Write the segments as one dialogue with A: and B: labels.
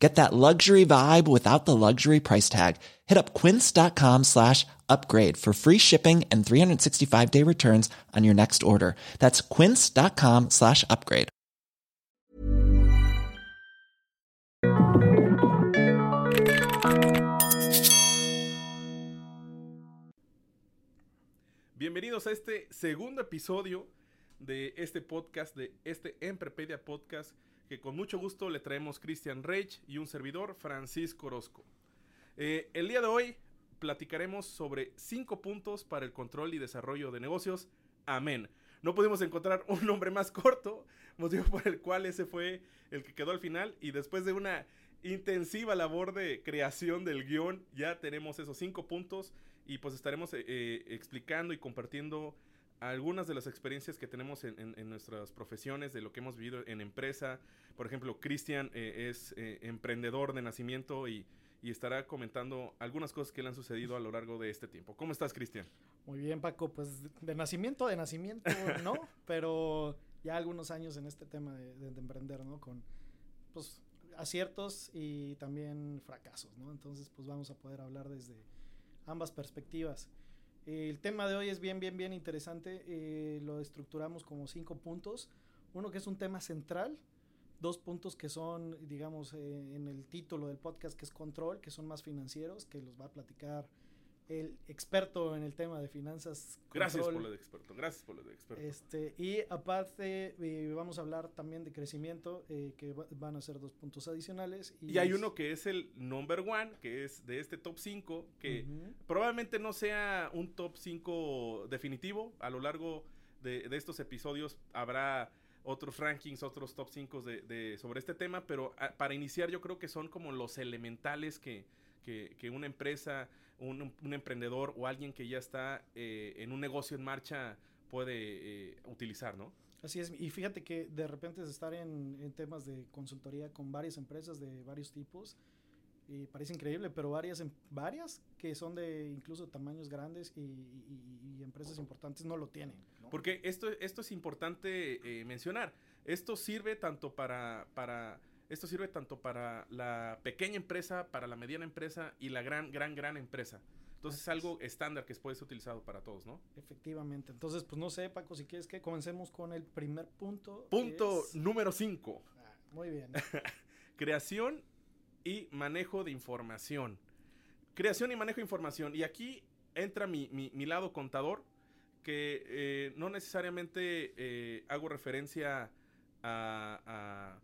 A: Get that luxury vibe without the luxury price tag. Hit up quince.com slash upgrade for free shipping and 365 day returns on your next order. That's quince.com slash upgrade.
B: Bienvenidos a este segundo episodio de este podcast, de este Emprepedia Podcast, que con mucho gusto le traemos Christian Reich y un servidor, Francisco Orozco. Eh, el día de hoy platicaremos sobre cinco puntos para el control y desarrollo de negocios. Amén. No pudimos encontrar un nombre más corto, motivo por el cual ese fue el que quedó al final. Y después de una intensiva labor de creación del guion, ya tenemos esos cinco puntos y pues estaremos eh, eh, explicando y compartiendo algunas de las experiencias que tenemos en, nuestras profesiones, de lo que hemos vivido en empresa. Por ejemplo, Cristian eh, es emprendedor de nacimiento y, y, estará comentando algunas cosas que le han sucedido a lo largo de este tiempo. ¿Cómo estás, Cristian?
C: Muy bien, Paco. Pues de nacimiento, de nacimiento, ¿no? Pero ya algunos años en este tema de, de emprender, ¿no? Con, pues, aciertos y también fracasos, ¿no? Entonces, pues vamos a poder hablar desde ambas perspectivas. El tema de hoy es bien, bien, bien interesante. Eh, lo estructuramos como cinco puntos. Uno que es un tema central, dos puntos que son, digamos, eh, en el título del podcast, que es control, que son más financieros, que los va a platicar el experto en el tema de finanzas.
B: Gracias por lo de experto, gracias por lo de experto.
C: Este, y aparte eh, vamos a hablar también de crecimiento, eh, que van a ser dos puntos adicionales.
B: Y, hay uno que es el number one, que es de este top 5, que probablemente no sea un top 5 definitivo. A lo largo de, estos episodios habrá otros rankings, otros top 5 de, sobre este tema, pero ah, para iniciar yo creo que son como los elementales que, que una empresa un, emprendedor o alguien que ya está eh, en un negocio en marcha puede eh, utilizar, ¿no?
C: Así es, y fíjate que de repente es estar en, temas de consultoría con varias empresas de varios tipos, y parece increíble, pero varias, em, varias que son de incluso tamaños grandes y, empresas importantes no lo tienen.
B: Porque esto, esto es importante eh, mencionar. Esto sirve tanto para, para esto sirve tanto para la pequeña empresa, para la mediana empresa y la gran, gran, gran empresa. Entonces es algo estándar que puede ser utilizado para todos, ¿no?
C: Efectivamente. Entonces, pues no sé, Paco, si quieres que comencemos con el primer punto.
B: Punto número 5.
C: Ah, muy bien.
B: Creación y manejo de información. Creación y manejo de información. Y aquí entra mi, lado contador, que eh, no necesariamente eh, hago referencia a a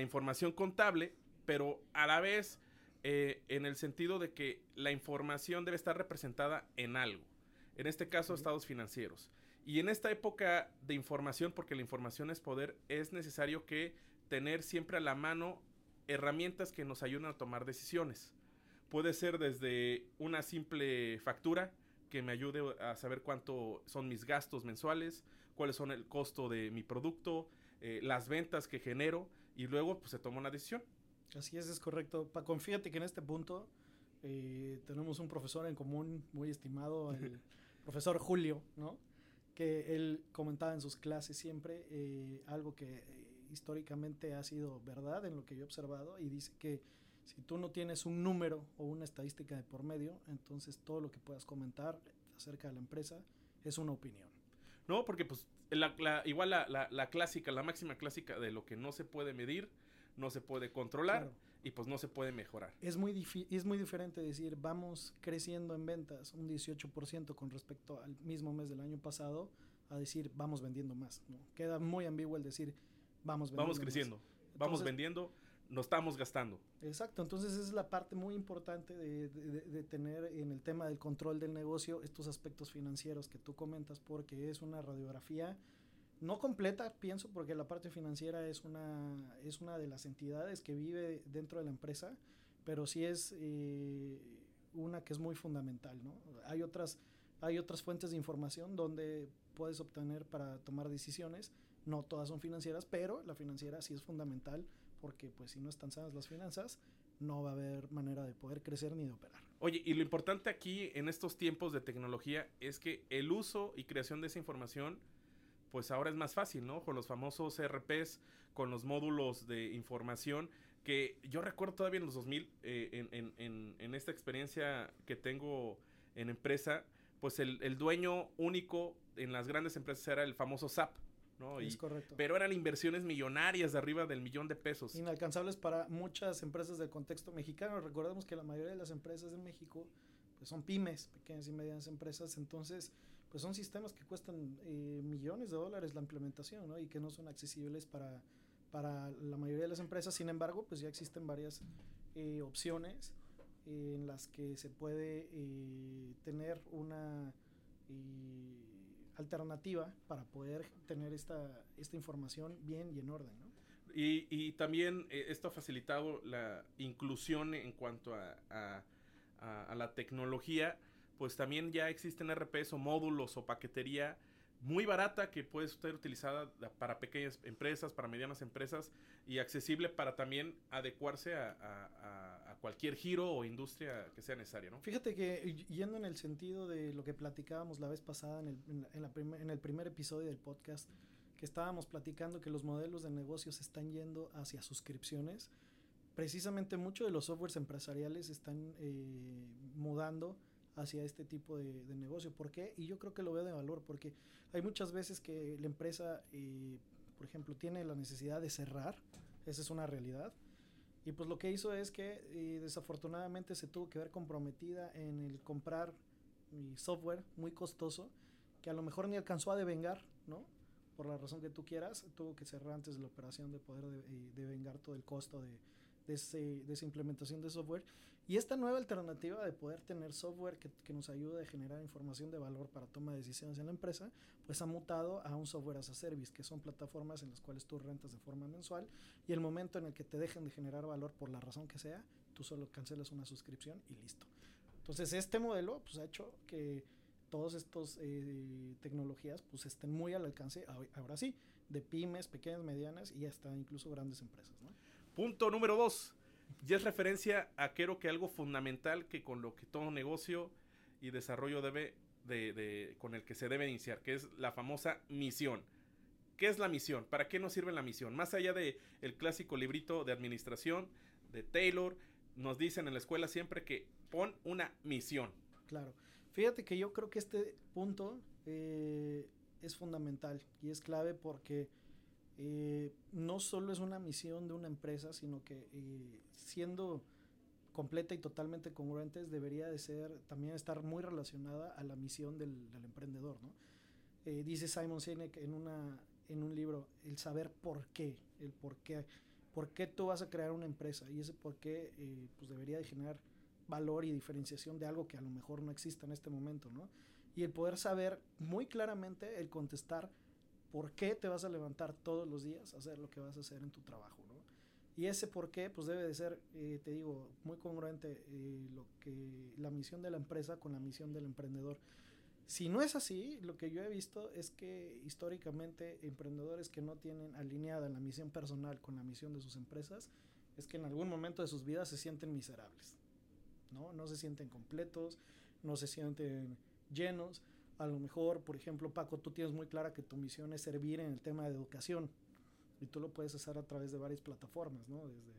B: información contable, pero a la vez eh, en el sentido de que la información debe estar representada en algo. En este caso, estados financieros. Y en esta época de información, porque la información es poder, es necesario que tener siempre a la mano herramientas que nos ayuden a tomar decisiones. Puede ser desde una simple factura que me ayude a saber cuánto son mis gastos mensuales, cuáles son el costo de mi producto, eh, las ventas que genero y luego pues se toma una decisión.
C: Así es, es correcto. Pa, confíate que en este punto eh, tenemos un profesor en común muy estimado, el profesor Julio, ¿no? Que él comentaba en sus clases siempre eh, algo que eh, históricamente ha sido verdad en lo que yo he observado y dice que si tú no tienes un número o una estadística de por medio, entonces todo lo que puedas comentar acerca de la empresa es una opinión.
B: No, porque pues la, igual la, la, clásica, la máxima clásica de lo que no se puede medir, no se puede controlar y pues no se puede mejorar.
C: Es muy, es muy diferente decir vamos creciendo en ventas un 18% con respecto al mismo mes del año pasado a decir vamos vendiendo más. ¿no? Queda muy ambiguo el decir vamos vendiendo.
B: Vamos creciendo, vamos vendiendo no estamos gastando.
C: Exacto, entonces esa es la parte muy importante de, tener en el tema del control del negocio estos aspectos financieros que tú comentas porque es una radiografía no completa, pienso, porque la parte financiera es una, es una de las entidades que vive dentro de la empresa, pero sí es eh, una que es muy fundamental, ¿no? Hay otras, hay otras fuentes de información donde puedes obtener para tomar decisiones. No todas son financieras, pero la financiera sí es fundamental porque pues si no están sanas las finanzas, no va a haber manera de poder crecer ni de operar.
B: Oye, y lo importante aquí en estos tiempos de tecnología es que el uso y creación de esa información, pues ahora es más fácil, ¿no? Con los famosos RPs, con los módulos de información, que yo recuerdo todavía en los 2000, eh, en, esta experiencia que tengo en empresa, pues el, el dueño único en las grandes empresas era el famoso SAP. ¿No?
C: es correcto.
B: Pero eran inversiones millonarias de arriba del millón de pesos.
C: Inalcanzables para muchas empresas del contexto mexicano. Recordemos que la mayoría de las empresas de México pues son pymes, pequeñas y medianas empresas, entonces pues son sistemas que cuestan eh, millones de dólares la implementación ¿no? y que no son accesibles para, para la mayoría de las empresas. Sin embargo, pues ya existen varias eh, opciones en las que se puede eh, tener una alternativa para poder tener esta, esta información bien y en orden. ¿no?
B: Y, y, también eh, esto ha facilitado la inclusión en cuanto a, a, a, la tecnología, pues también ya existen RPs o módulos o paquetería muy barata que puede ser utilizada para pequeñas empresas, para medianas empresas y accesible para también adecuarse a, cualquier giro o industria que sea necesaria, ¿no?
C: Fíjate que yendo en el sentido de lo que platicábamos la vez pasada en el, en, la en el primer episodio del podcast, que estábamos platicando que los modelos de negocios están yendo hacia suscripciones, precisamente muchos de los softwares empresariales están eh, mudando hacia este tipo de, negocio. ¿Por qué? Y yo creo que lo veo de valor porque hay muchas veces que la empresa, eh, por ejemplo, tiene la necesidad de cerrar, esa es una realidad. Y pues lo que hizo es que eh, desafortunadamente se tuvo que ver comprometida en el comprar software muy costoso que a lo mejor ni alcanzó a devengar, ¿no? Por la razón que tú quieras, tuvo que cerrar antes de la operación de poder eh, devengar todo el costo de, de, de esa implementación de software. Y esta nueva alternativa de poder tener software que, nos ayude a generar información de valor para toma de decisiones en la empresa, pues ha mutado a un software as a service, que son plataformas en las cuales tú rentas de forma mensual y el momento en el que te dejen de generar valor por la razón que sea, tú solo cancelas una suscripción y listo. Entonces este modelo pues ha hecho que todas estas eh, tecnologías pues estén muy al alcance, ahora sí, de pymes, pequeñas, medianas y hasta incluso grandes empresas.
B: Punto número dos ya es referencia a creo que algo fundamental que con lo que todo negocio y desarrollo debe de, con el que se debe iniciar, que es la famosa misión. ¿Qué es la misión? ¿Para qué nos sirve la misión? Más allá de el clásico librito de administración de Taylor, nos dicen en la escuela siempre que pon una misión.
C: Claro. Fíjate que yo creo que este punto eh, es fundamental y es clave porque eh, no solo es una misión de una empresa, sino que eh, siendo completa y totalmente congruentes debería de ser también estar muy relacionada a la misión del, del emprendedor, ¿no? Eh, dice Simon Sinek en, una, en un libro, el saber por qué, el por qué, por qué tú vas a crear una empresa y ese por qué pues debería de generar valor y diferenciación de algo que a lo mejor no exista en este momento, ¿no? Y el poder saber muy claramente, el contestar por qué te vas a levantar todos los días a hacer lo que vas a hacer en tu trabajo, ¿no? Y ese por qué, pues debe de ser, eh, te digo, muy congruente eh, lo que la misión de la empresa con la misión del emprendedor. Si no es así, lo que yo he visto es que históricamente emprendedores que no tienen alineada la misión personal con la misión de sus empresas, es que en algún momento de sus vidas se sienten miserables, ¿no? No se sienten completos, no se sienten llenos a lo mejor, por ejemplo, Paco, tú tienes muy clara que tu misión es servir en el tema de educación y tú lo puedes hacer a través de varias plataformas, ¿no? Desde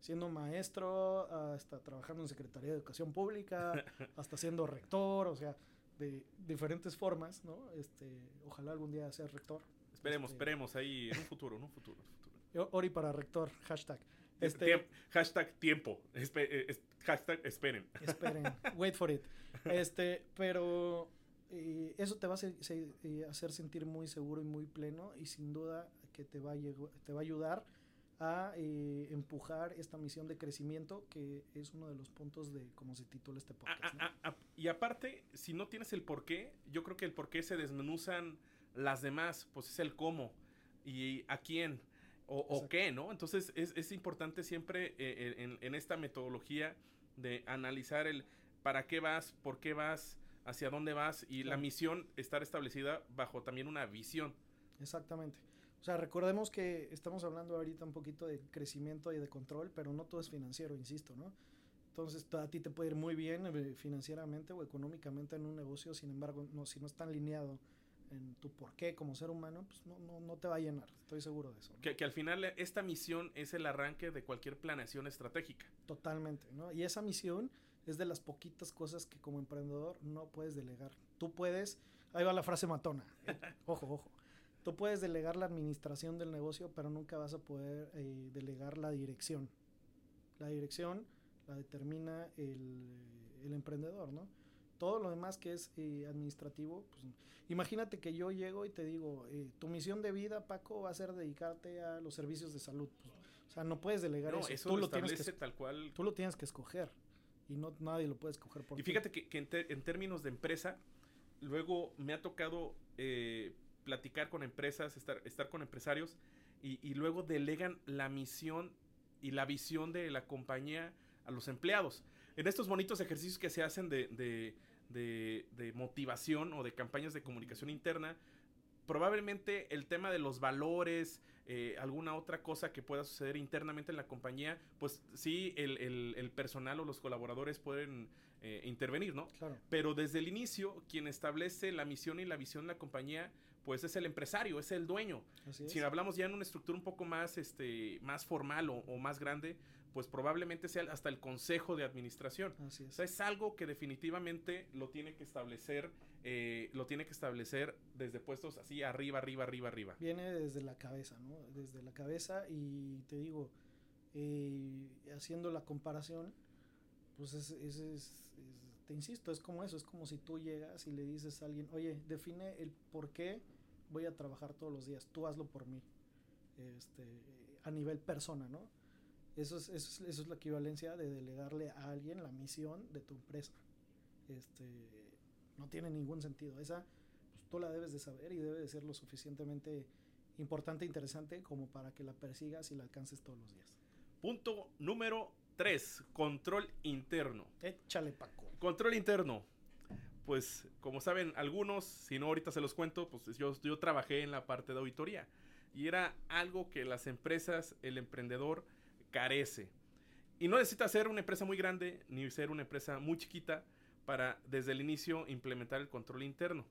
C: siendo maestro hasta trabajando en Secretaría de Educación Pública, hasta siendo rector, o sea, de diferentes formas, ¿no? Este, ojalá algún día sea rector.
B: Esperemos,
C: Este,
B: esperemos ahí en un futuro, en un futuro. en un futuro.
C: Ori para rector, hashtag.
B: Este, Tiemp- hashtag tiempo. Espe- eh, hashtag esperen.
C: Esperen, wait for it. Este, pero eh, eso te va a hacer, se- eh, hacer sentir muy seguro y muy pleno y sin duda que te va a, te va a ayudar a eh, empujar esta misión de crecimiento que es uno de los puntos de cómo se titula este
B: Ah,
C: podcast. ¿no?
B: ah, ah, y aparte, si no tienes el por qué, yo creo que el por qué se desmenuzan las demás, pues es el cómo y a quién o, qué, ¿no? Entonces es, es importante siempre eh, en, en esta metodología de analizar el para qué vas, por qué vas, hacia dónde vas y la
C: Claro.
B: misión estar establecida bajo también una visión.
C: Exactamente. O sea, recordemos que estamos hablando ahorita un poquito de crecimiento y de control, pero no todo es financiero, insisto, ¿no? Entonces, a ti te puede ir muy bien eh, financieramente o económicamente en un negocio, sin embargo, no, si no está alineado en tu porqué como ser humano, pues no, no, no te va a llenar, estoy seguro de eso. ¿no?
B: Que, que al final eh, esta misión es el arranque de cualquier planeación estratégica.
C: Totalmente, ¿no? Y esa misión es de las poquitas cosas que como emprendedor no puedes delegar. Tú puedes, ahí va la frase matona, eh, ojo, ojo. Tú puedes delegar la administración del negocio, pero nunca vas a poder eh, delegar la dirección. La dirección la determina el, el emprendedor, ¿no? Todo lo demás que es eh, administrativo, pues imagínate que yo llego y te digo, eh, tu misión de vida, Paco, va a ser dedicarte a los servicios de salud. Pues, o sea, no puedes delegar
B: No,
C: eso.
B: eso
C: Tú
B: lo
C: lo tienes que
B: establece tal cual.
C: Tú lo tienes que escoger y no nadie lo puede escoger por
B: Y fíjate que, que en, te- en términos de empresa, luego me ha tocado eh, platicar con empresas, estar, estar con empresarios y, y luego delegan la misión y la visión de la compañía a los empleados. En estos bonitos ejercicios que se hacen de, de- de- de motivación o de campañas de comunicación interna, probablemente el tema de los valores, eh, alguna otra cosa que pueda suceder internamente en la compañía, pues sí, el, el- el personal o los colaboradores pueden eh, intervenir, ¿no?
C: Claro,
B: Pero desde el inicio, quien establece la misión y la visión de la compañía, pues es el empresario, es el dueño.
C: así es.
B: Si hablamos ya en una estructura un poco más, este, más formal o, o más grande, pues probablemente sea hasta el consejo de administración.
C: Así
B: O sea, es algo que definitivamente lo tiene que establecer, eh, lo tiene que establecer desde puestos así arriba, arriba, arriba, arriba.
C: Viene desde la cabeza, ¿no? Desde la cabeza y te digo, eh, haciendo la comparación, pues es, es- es- es- te insisto, es como eso, es como si tú llegas y le dices a alguien, oye, define el por qué voy a trabajar todos los días, tú hazlo por mí, este, a nivel persona, ¿no? Eso es, eso, es, eso es la equivalencia de delegarle a alguien la misión de tu empresa. Este, no tiene ningún sentido. Esa, pues, tú la debes de saber y debe de ser lo suficientemente importante e interesante como para que la persigas y la alcances todos los días.
B: Punto número 3, control interno.
C: Échale, Paco.
B: Control interno. Pues, como saben algunos, si no ahorita se los cuento, pues yo, yo trabajé en la parte de auditoría. Y era algo que las empresas, el emprendedor, carece. Y no necesita ser una empresa muy grande, ni ser una empresa muy chiquita, para desde el inicio implementar el control interno.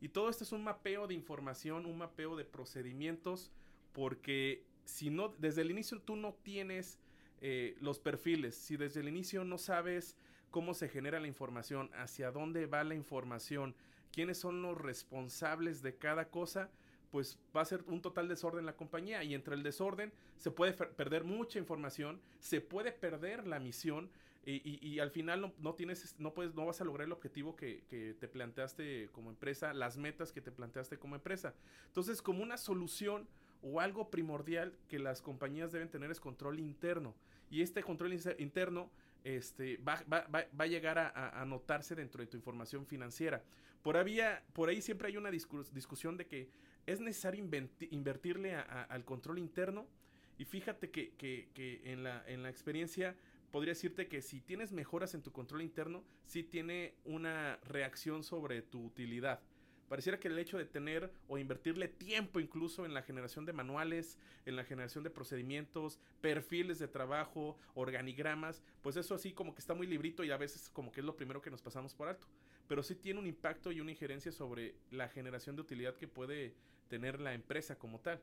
B: Y todo esto es un mapeo de información, un mapeo de procedimientos, porque si no, desde el inicio tú no tienes eh, los perfiles, si desde el inicio no sabes cómo se genera la información, hacia dónde va la información, quiénes son los responsables de cada cosa, pues va a ser un total desorden en la compañía y entre el desorden se puede perder mucha información, se puede perder la misión y, y- y al final no, no tienes, no puedes, no vas a lograr el objetivo que, que te planteaste como empresa, las metas que te planteaste como empresa. Entonces, como una solución o algo primordial que las compañías deben tener es control interno. Y este control interno este, va, va- va- va a llegar a, a- notarse dentro de tu información financiera. Por, había, por ahí siempre hay una discus- discusión de que es necesario invertirle a- a- al control interno. Y fíjate que, que- que en, la, en la experiencia podría decirte que si tienes mejoras en tu control interno, sí tiene una reacción sobre tu utilidad. Pareciera que el hecho de tener o invertirle tiempo incluso en la generación de manuales, en la generación de procedimientos, perfiles de trabajo, organigramas, pues eso así como que está muy librito y a veces como que es lo primero que nos pasamos por alto. Pero sí tiene un impacto y una injerencia sobre la generación de utilidad que puede tener la empresa como tal.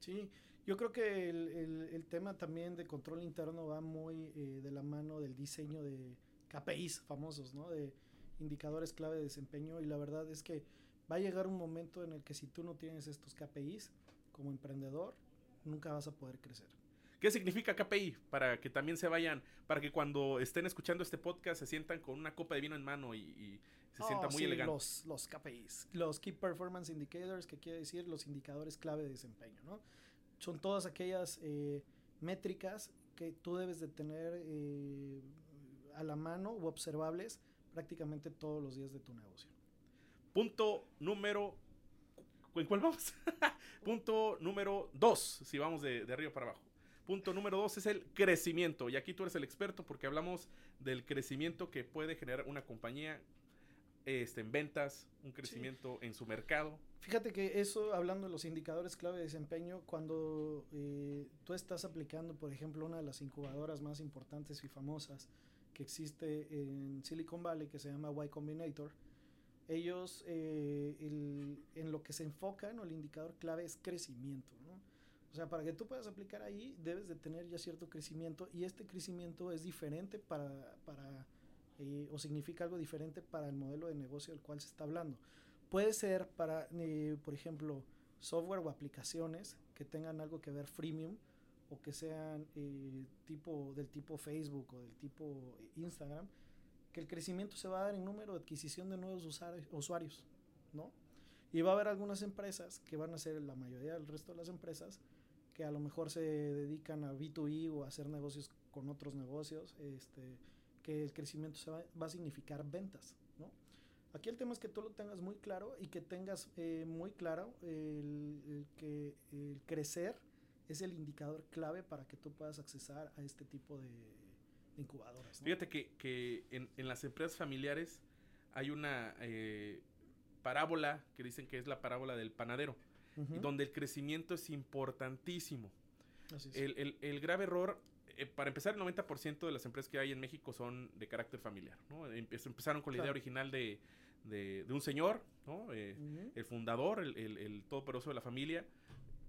C: Sí, yo creo que el, el- el tema también de control interno va muy eh, de la mano del diseño de KPIs famosos, ¿no? De indicadores clave de desempeño y la verdad es que va a llegar un momento en el que si tú no tienes estos KPIs como emprendedor, nunca vas a poder crecer.
B: ¿Qué significa KPI? Para que también se vayan, para que cuando estén escuchando este podcast se sientan con una copa de vino en mano y, y se sienta
C: Oh,
B: muy
C: sí,
B: elegante.
C: Los, los KPIs, los Key Performance Indicators, que quiere decir los indicadores clave de desempeño, ¿no? Son todas aquellas eh, métricas que tú debes de tener eh, a la mano o observables prácticamente todos los días de tu negocio.
B: Punto número. ¿En cuál vamos? Punto número dos, si vamos de, de arriba para abajo. Punto número dos es el crecimiento. Y aquí tú eres el experto porque hablamos del crecimiento que puede generar una compañía este, en ventas, un crecimiento en su mercado.
C: Fíjate que eso, hablando de los indicadores clave de desempeño, cuando eh, tú estás aplicando, por ejemplo, una de las incubadoras más importantes y famosas que existe en Silicon Valley, que se llama Y Combinator, ellos eh, en lo que se enfocan o el indicador clave es crecimiento. ¿no? O sea, para que tú puedas aplicar ahí, debes de tener ya cierto crecimiento y este crecimiento es diferente para, eh, o significa algo diferente para el modelo de negocio del cual se está hablando. Puede ser para, eh, por ejemplo, software o aplicaciones que tengan algo que ver freemium o que sean eh, tipo del tipo Facebook o del tipo Instagram, que el crecimiento se va a dar en número de adquisición de nuevos usuarios, ¿no? Y va a haber algunas empresas que van a ser la mayoría del resto de las empresas que a lo mejor se dedican a B2B o a hacer negocios con otros negocios, este, que el crecimiento se va, a significar ventas. Aquí el tema es que tú lo tengas muy claro y que tengas eh, muy claro el, el, que el crecer es el indicador clave para que tú puedas accesar a este tipo de, de incubadoras. ¿no?
B: Fíjate que, que en, en, las empresas familiares hay una eh, parábola que dicen que es la parábola del panadero, uh -huh. donde el crecimiento es importantísimo.
C: Así es.
B: El, el, el grave error eh, para empezar, el 90% de las empresas que hay en México son de carácter familiar. ¿no? Empezaron con la claro. idea original de, de, de, un señor, ¿no? eh, uh -huh. el fundador, el, el, el todopoderoso de la familia.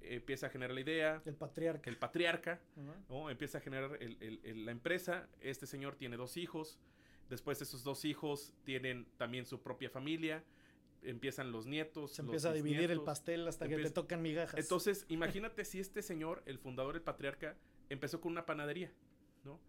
B: Empieza a generar la idea.
C: El patriarca.
B: El patriarca. Uh -huh. ¿no? Empieza a generar la empresa. Este señor tiene dos hijos. Después esos dos hijos tienen también su propia familia empiezan los nietos.
C: Se empieza a dividir el pastel hasta que te tocan migajas.
B: Entonces, imagínate si este señor, el fundador, el patriarca, empezó con una panadería, ¿no?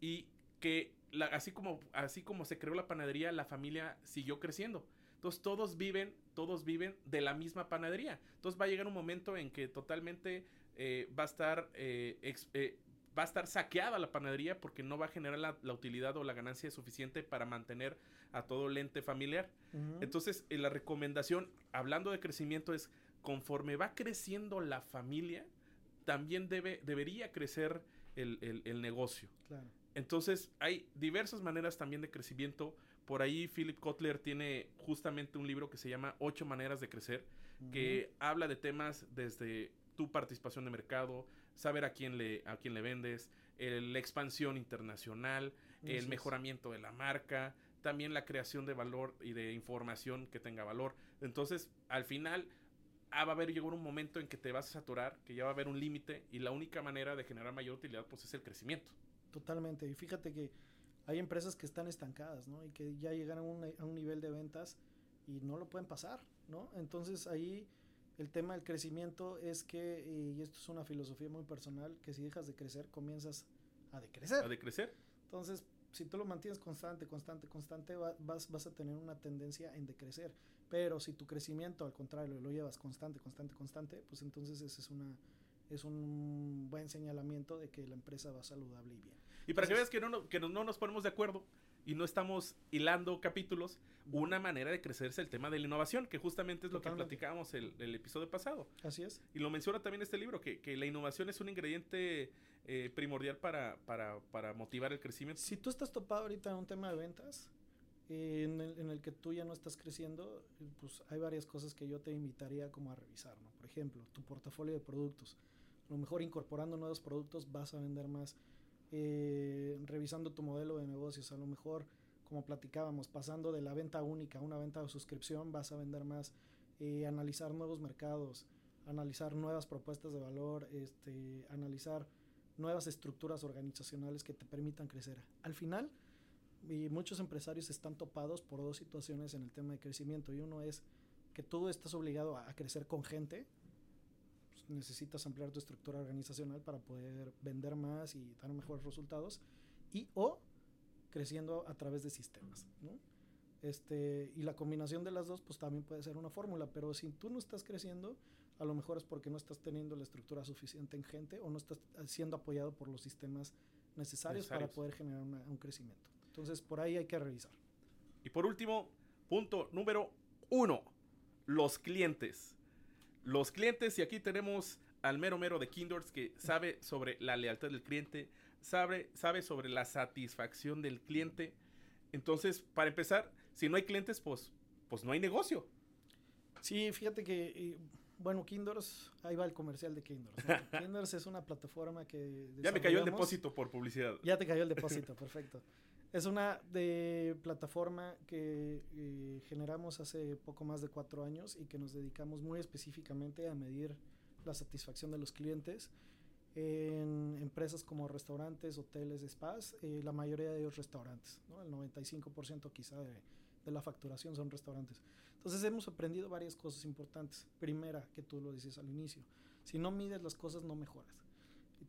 B: Y que la, así, como, así como se creó la panadería, la familia siguió creciendo. Entonces todos viven, todos viven de la misma panadería. Entonces va a llegar un momento en que totalmente eh, va a estar eh, ex, eh, va a estar saqueada la panadería porque no va a generar la, la, utilidad o la ganancia suficiente para mantener a todo el ente familiar. Uh -huh. Entonces, la recomendación, hablando de crecimiento, es conforme va creciendo la familia, también debe, debería crecer el, el, el negocio.
C: Claro.
B: Entonces, hay diversas maneras también de crecimiento. Por ahí Philip Kotler tiene justamente un libro que se llama Ocho maneras de crecer, uh -huh. que habla de temas desde tu participación de mercado, saber a quién le, a quién le vendes, el, la expansión internacional, Eso el mejoramiento de la marca, también la creación de valor y de información que tenga valor. Entonces, al final, ah, va a haber llegar un momento en que te vas a saturar, que ya va a haber un límite y la única manera de generar mayor utilidad pues es el crecimiento.
C: Totalmente. Y fíjate que hay empresas que están estancadas, ¿no? Y que ya llegan a un, a un nivel de ventas y no lo pueden pasar, ¿no? Entonces ahí el tema del crecimiento es que, y esto es una filosofía muy personal, que si dejas de crecer, comienzas a decrecer.
B: A decrecer.
C: Entonces, si tú lo mantienes constante, constante, constante, vas, vas a tener una tendencia en decrecer. Pero si tu crecimiento, al contrario, lo llevas constante, constante, constante, pues entonces ese es una es un buen señalamiento de que la empresa va saludable y bien.
B: Y para entonces, que veas que no, que no nos ponemos de acuerdo, y no estamos hilando capítulos, una manera de crecer es el tema de la innovación, que justamente es lo Totalmente. que platicábamos el, el, episodio pasado.
C: Así es.
B: Y lo menciona también este libro, que, que la innovación es un ingrediente eh, primordial para, para, para, motivar el crecimiento.
C: Si tú estás topado ahorita en un tema de ventas, eh, en, el, en, el, que tú ya no estás creciendo, pues hay varias cosas que yo te invitaría como a revisar, ¿no? Por ejemplo, tu portafolio de productos. A lo mejor incorporando nuevos productos vas a vender más eh, revisando tu modelo de negocios. A lo mejor, como platicábamos, pasando de la venta única a una venta de suscripción, vas a vender más. Eh, analizar nuevos mercados, analizar nuevas propuestas de valor, este, analizar nuevas estructuras organizacionales que te permitan crecer. Al final, y muchos empresarios están topados por dos situaciones en el tema de crecimiento. Y uno es que tú estás obligado a, a crecer con gente, necesitas ampliar tu estructura organizacional para poder vender más y dar mejores resultados y o creciendo a través de sistemas, ¿no? Este, y la combinación de las dos pues también puede ser una fórmula, pero si tú no estás creciendo, a lo mejor es porque no estás teniendo la estructura suficiente en gente o no estás siendo apoyado por los sistemas necesarios, necesarios. para poder generar una, un crecimiento. Entonces, por ahí hay que revisar.
B: Y por último, punto número uno, los clientes. Los clientes, y aquí tenemos al mero mero de Kindors que sabe sobre la lealtad del cliente, sabe, sabe sobre la satisfacción del cliente. Entonces, para empezar, si no hay clientes, pues, pues no hay negocio.
C: Sí, fíjate que, eh, bueno, Kinders, ahí va el comercial de Kinders. ¿no? Kinders es una plataforma que...
B: Ya me cayó el depósito por publicidad.
C: Ya te cayó el depósito, perfecto. Es una de plataforma que eh, generamos hace poco más de cuatro años y que nos dedicamos muy específicamente a medir la satisfacción de los clientes en empresas como restaurantes, hoteles, spas, eh, la mayoría de ellos restaurantes, ¿no? el 95% quizá de, de la facturación son restaurantes. Entonces hemos aprendido varias cosas importantes. Primera, que tú lo dices al inicio, si no mides las cosas no mejoras.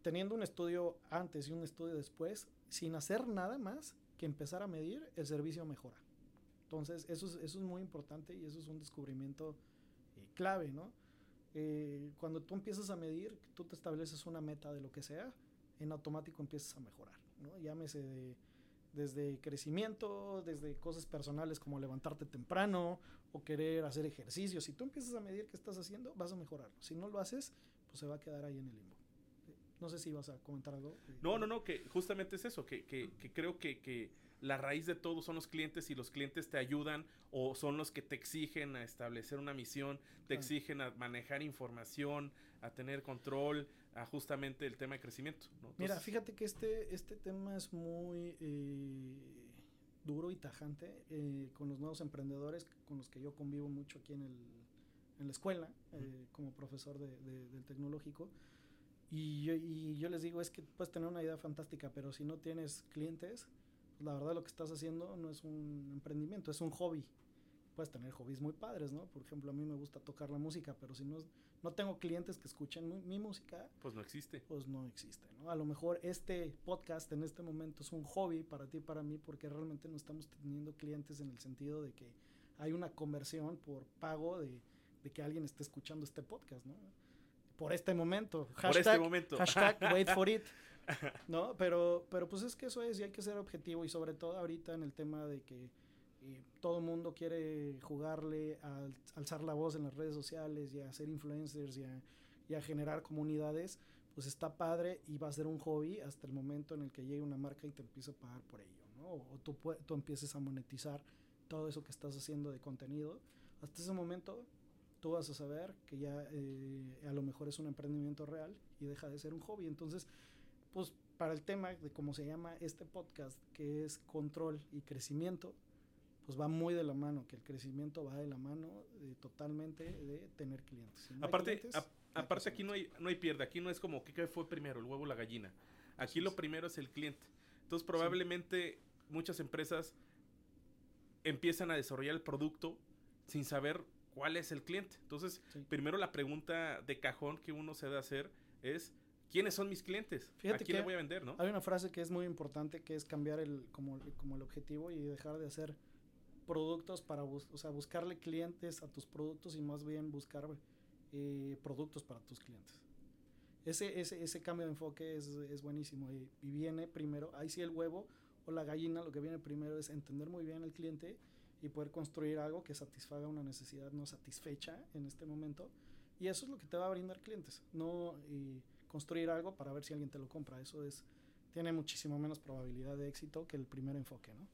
C: Teniendo un estudio antes y un estudio después, sin hacer nada más que empezar a medir, el servicio mejora. Entonces eso es, eso es muy importante y eso es un descubrimiento eh, clave, ¿no? Eh, cuando tú empiezas a medir, tú te estableces una meta de lo que sea, en automático empiezas a mejorar, ¿no? Llámese de, desde crecimiento, desde cosas personales como levantarte temprano o querer hacer ejercicio. Si tú empiezas a medir qué estás haciendo, vas a mejorarlo. Si no lo haces, pues se va a quedar ahí en el limbo. No sé si vas a comentar algo.
B: No, no, no, que justamente es eso, que, que, que creo que, que la raíz de todo son los clientes y los clientes te ayudan o son los que te exigen a establecer una misión, te
C: Claro.
B: exigen a manejar información, a tener control, a justamente el tema de crecimiento. ¿no?
C: Mira, fíjate que este, este tema es muy eh, duro y tajante eh, con los nuevos emprendedores con los que yo convivo mucho aquí en, el, en la escuela eh, como profesor de- de- del tecnológico. Y yo, y yo les digo, es que puedes tener una idea fantástica, pero si no tienes clientes, pues la verdad lo que estás haciendo no es un emprendimiento, es un hobby. Puedes tener hobbies muy padres, ¿no? Por ejemplo, a mí me gusta tocar la música, pero si no, no tengo clientes que escuchen mi- mi música,
B: pues no existe.
C: pues no existe, ¿no? A lo mejor este podcast en este momento es un hobby para ti y para mí porque realmente no estamos teniendo clientes en el sentido de que hay una conversión por pago de, de que alguien esté escuchando este podcast, ¿no? Por este momento.
B: Por este momento.
C: Hashtag wait for it. ¿No? Pero, pero pues es que eso es y hay que ser objetivo y sobre todo ahorita en el tema de que eh, todo el mundo quiere jugarle a al- alzar la voz en las redes sociales y a ser influencers y a, y a generar comunidades, pues está padre y va a ser un hobby hasta el momento en el que llegue una marca y te empiece a pagar por ello, ¿no? O, o tú, tú empieces a monetizar todo eso que estás haciendo de contenido. Hasta ese momento tú vas a saber que ya eh, a lo mejor es un emprendimiento real y deja de ser un hobby. Entonces, pues para el tema de cómo se llama este podcast, que es control y crecimiento, pues va muy de la mano, que el crecimiento va de la mano eh, totalmente de tener clientes. Si no hay
B: Aparte,
C: clientes,
B: aparte aquí no hay, no hay pierde, aquí no es como que qué fue primero, el huevo o la gallina. Aquí lo primero es el cliente. Entonces probablemente muchas empresas empiezan a desarrollar el producto sin saber cuál es el cliente. Entonces,
C: Sí.
B: primero la pregunta de cajón que uno se debe hacer es, ¿quiénes son mis clientes?
C: Fíjate
B: ¿A quién le voy a vender, no?
C: Hay una frase que es muy importante que es cambiar el como, como el objetivo y dejar de hacer productos para bus- o sea, buscarle clientes a tus productos y más bien buscar eh, productos para tus clientes. Ese, ese, ese cambio de enfoque es, es buenísimo y, y viene primero, ahí sí el huevo o la gallina, lo que viene primero es entender muy bien al cliente y poder construir algo que satisfaga una necesidad no satisfecha en este momento. Y eso es lo que te va a brindar clientes, no construir algo para ver si alguien te lo compra. Eso es tiene muchísimo menos probabilidad de éxito que el primer enfoque, ¿no?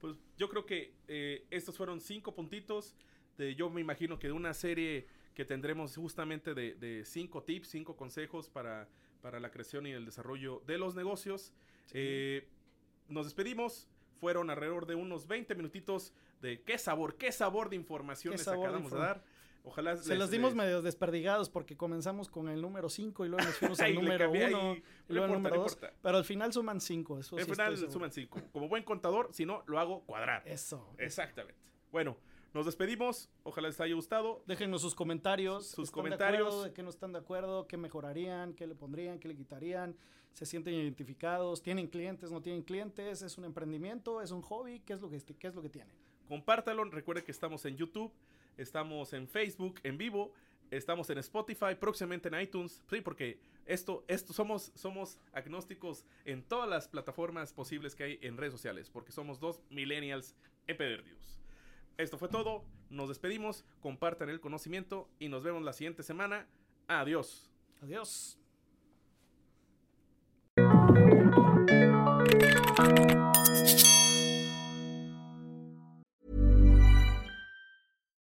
B: Pues yo creo que eh, estos fueron cinco puntitos. De, yo me imagino que de una serie que tendremos justamente de, de cinco tips, cinco consejos para, para la creación y el desarrollo de los negocios. Eh, nos despedimos. Fueron alrededor de unos 20 minutitos de qué sabor, qué sabor de información les acabamos de dar. Ojalá
C: Se
B: les-
C: los dimos
B: les-
C: medio desperdigados porque comenzamos con el número 5 y luego nos fuimos al número
B: cambié ahí.
C: 1
B: No
C: y luego al
B: importa,
C: número
B: no
C: 2.
B: importa.
C: Pero al final suman 5. Eso
B: Al
C: sí
B: final suman cinco. Como buen contador, si no, lo hago cuadrar.
C: Eso.
B: Exactamente. Bueno, nos despedimos. Ojalá les haya gustado.
C: Déjenos sus comentarios.
B: Sus
C: ¿Están
B: comentarios.
C: De, acuerdo, ¿De qué no están de acuerdo? ¿Qué mejorarían? ¿Qué le pondrían? ¿Qué le quitarían? ¿Se sienten identificados? ¿Tienen clientes? ¿No tienen clientes? ¿Es un emprendimiento? ¿Es un hobby? ¿Qué es lo que, qué es lo que tienen?
B: Compártalo. Recuerde que estamos en YouTube, estamos en Facebook en vivo, estamos en Spotify, próximamente en iTunes. Sí, porque esto, esto somos, somos agnósticos en todas las plataformas posibles que hay en redes sociales, porque somos dos millennials empedernidos. Esto fue todo. Nos despedimos. Compartan el conocimiento y nos vemos la siguiente semana. Adiós.
C: Adiós.